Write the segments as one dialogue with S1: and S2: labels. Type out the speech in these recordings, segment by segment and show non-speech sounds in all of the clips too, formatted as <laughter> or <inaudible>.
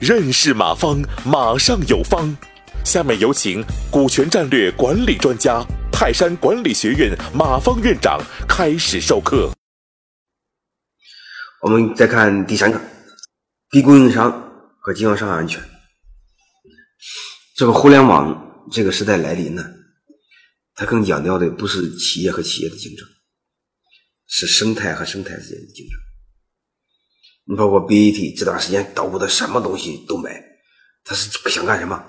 S1: 认识马方，马上有方。下面有请股权战略管理专家、泰山管理学院马方院长开始授课。
S2: 我们再看第三个，低供应商和经销商安全。这个互联网这个时代来临呢，它更强调的不是企业和企业的竞争，是生态和生态之间的竞争。你包括 BAT 这段时间捣鼓的什么东西都买，他是想干什么？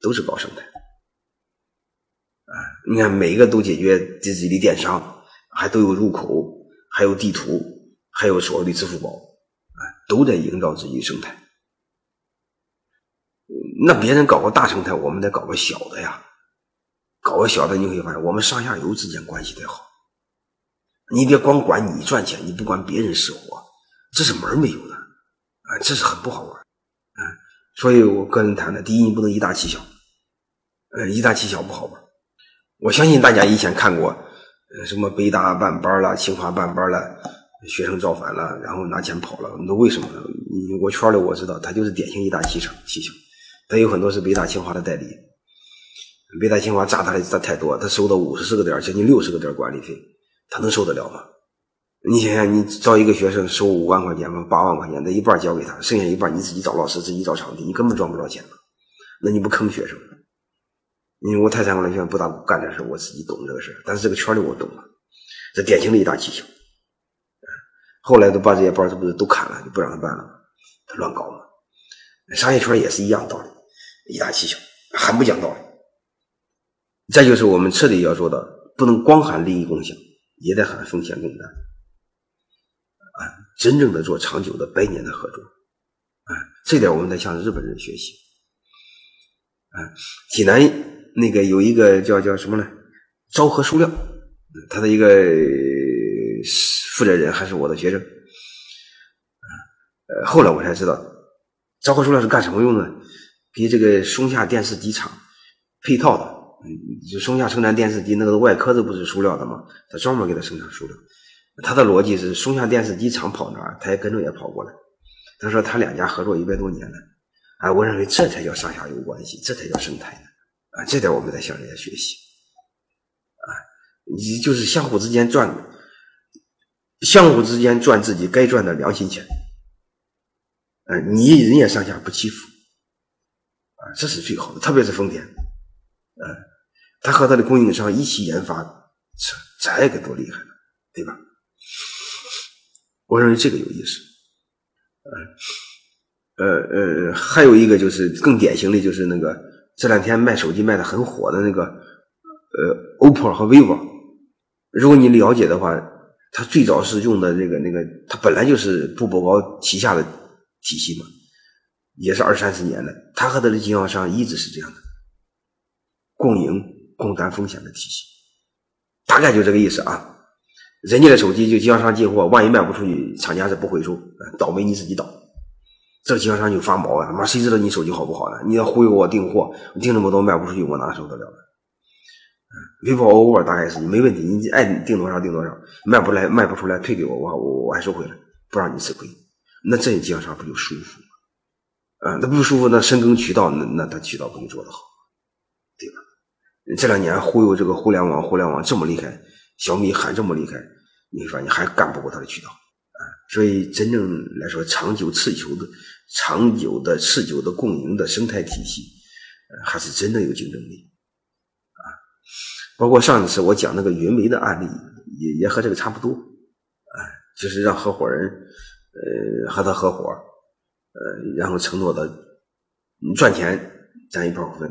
S2: 都是搞生态。啊，你看每一个都解决自己的电商，还都有入口，还有地图，还有所谓的支付宝，啊，都在营造自己的生态。那别人搞个大生态，我们得搞个小的呀。搞个小的，你会发现我们上下游之间关系得好。你别光管你赚钱，你不管别人死活。这是门没有的，啊，这是很不好玩，啊，所以我个人谈的，第一，你不能以大欺小，呃，以大欺小不好玩。我相信大家以前看过，呃，什么北大办班了，清华办班了，学生造反了，然后拿钱跑了，那为什么呢？我圈里我知道，他就是典型以大欺小，欺小。他有很多是北大清华的代理，北大清华砸他的砸太多，他收到五十四个点，将近六十个点管理费，他能受得了吗？你想想，你招一个学生收五万块钱吧，八万块钱，那一半交给他，剩下一半你自己找老师，自己找场地，你根本赚不着钱那你不坑学生？因为我泰山管理学院不大干这事，我自己懂这个事但是这个圈里我懂了，这典型的一大技巧。后来都把这些班这不是都砍了，就不让他办了他乱搞嘛。商业圈也是一样道理，一大技巧，很不讲道理。再就是我们彻底要做的，不能光喊利益共享，也得喊风险共担。啊真正的做长久的百年的合作，啊，这点我们得向日本人学习。啊，济南那个有一个叫叫什么呢？昭和塑料，他的一个 <silence> 负责人还是我的学生。呃，后来我才知道，昭和塑料是干什么用的？给这个松下电视机厂配套的。就松下生产电视机那个外壳子不是塑料的吗？他专门给他生产塑料。他的逻辑是，松下电视机厂跑哪儿，他也跟着也跑过来。他说他两家合作一百多年了，啊，我认为这才叫上下游关系，这才叫生态呢，啊，这点我们在向人家学习，啊，你就是相互之间赚，相互之间赚自己该赚的良心钱，啊，你人家上下不欺负，啊，这是最好的，特别是丰田，啊，他和他的供应商一起研发，这这个多厉害呢，对吧？我认为这个有意思，呃呃呃，还有一个就是更典型的就是那个这两天卖手机卖的很火的那个呃，OPPO 和 vivo。如果你了解的话，它最早是用的那个那个，它本来就是步步高旗下的体系嘛，也是二三十年的，他和他的经销商一直是这样的，共赢共担风险的体系，大概就这个意思啊。人家的手机就经销商进货，万一卖不出去，厂家是不回收，倒霉你自己倒。这经销商就发毛啊，妈谁知道你手机好不好呢？你要忽悠我订货，订这么多卖不出去，我哪受得了？vivo、OPPO 大概是你没问题，你爱订多少订多少，卖不来卖不出来退给我，我我我还收回来，不让你吃亏。那这经销商不就舒服吗？啊，那不舒服，那深耕渠道，那那他渠道不就做得好，这两年忽悠这个互联网，互联网这么厉害。小米还这么厉害，你会发现还干不过它的渠道啊！所以真正来说，长久持久的、长久的、持久的共赢的生态体系，还是真的有竞争力啊！包括上一次我讲那个云煤的案例，也也和这个差不多啊，就是让合伙人呃和他合伙，呃，然后承诺的你赚钱占一半股份，